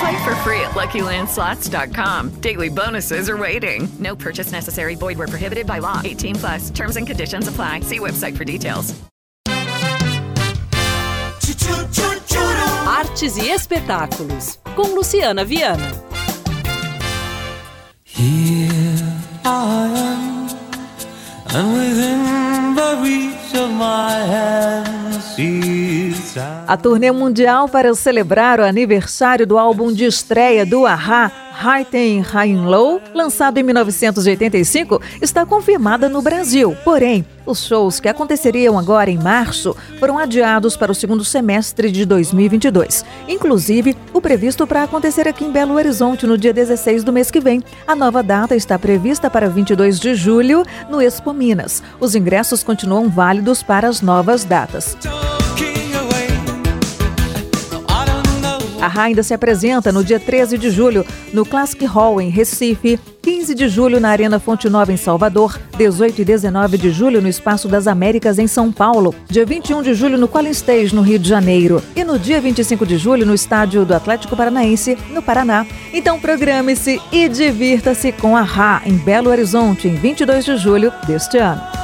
Play for free at LuckyLandSlots.com. Daily bonuses are waiting. No purchase necessary. Void where prohibited by law. 18 plus. Terms and conditions apply. See website for details. Artes e espetáculos com Luciana Vianna. Here I am, and within the reach of my hand, sees A turnê mundial para celebrar o aniversário do álbum de estreia do Ahá, High Ten High and Low, lançado em 1985, está confirmada no Brasil. Porém, os shows que aconteceriam agora em março foram adiados para o segundo semestre de 2022. Inclusive, o previsto para acontecer aqui em Belo Horizonte no dia 16 do mês que vem. A nova data está prevista para 22 de julho no Expo Minas. Os ingressos continuam válidos para as novas datas. A Rá ainda se apresenta no dia 13 de julho no Classic Hall em Recife, 15 de julho na Arena Fonte Nova em Salvador, 18 e 19 de julho no Espaço das Américas em São Paulo, dia 21 de julho no Collins Stage no Rio de Janeiro e no dia 25 de julho no Estádio do Atlético Paranaense no Paraná. Então programe-se e divirta-se com a Rá em Belo Horizonte em 22 de julho deste ano.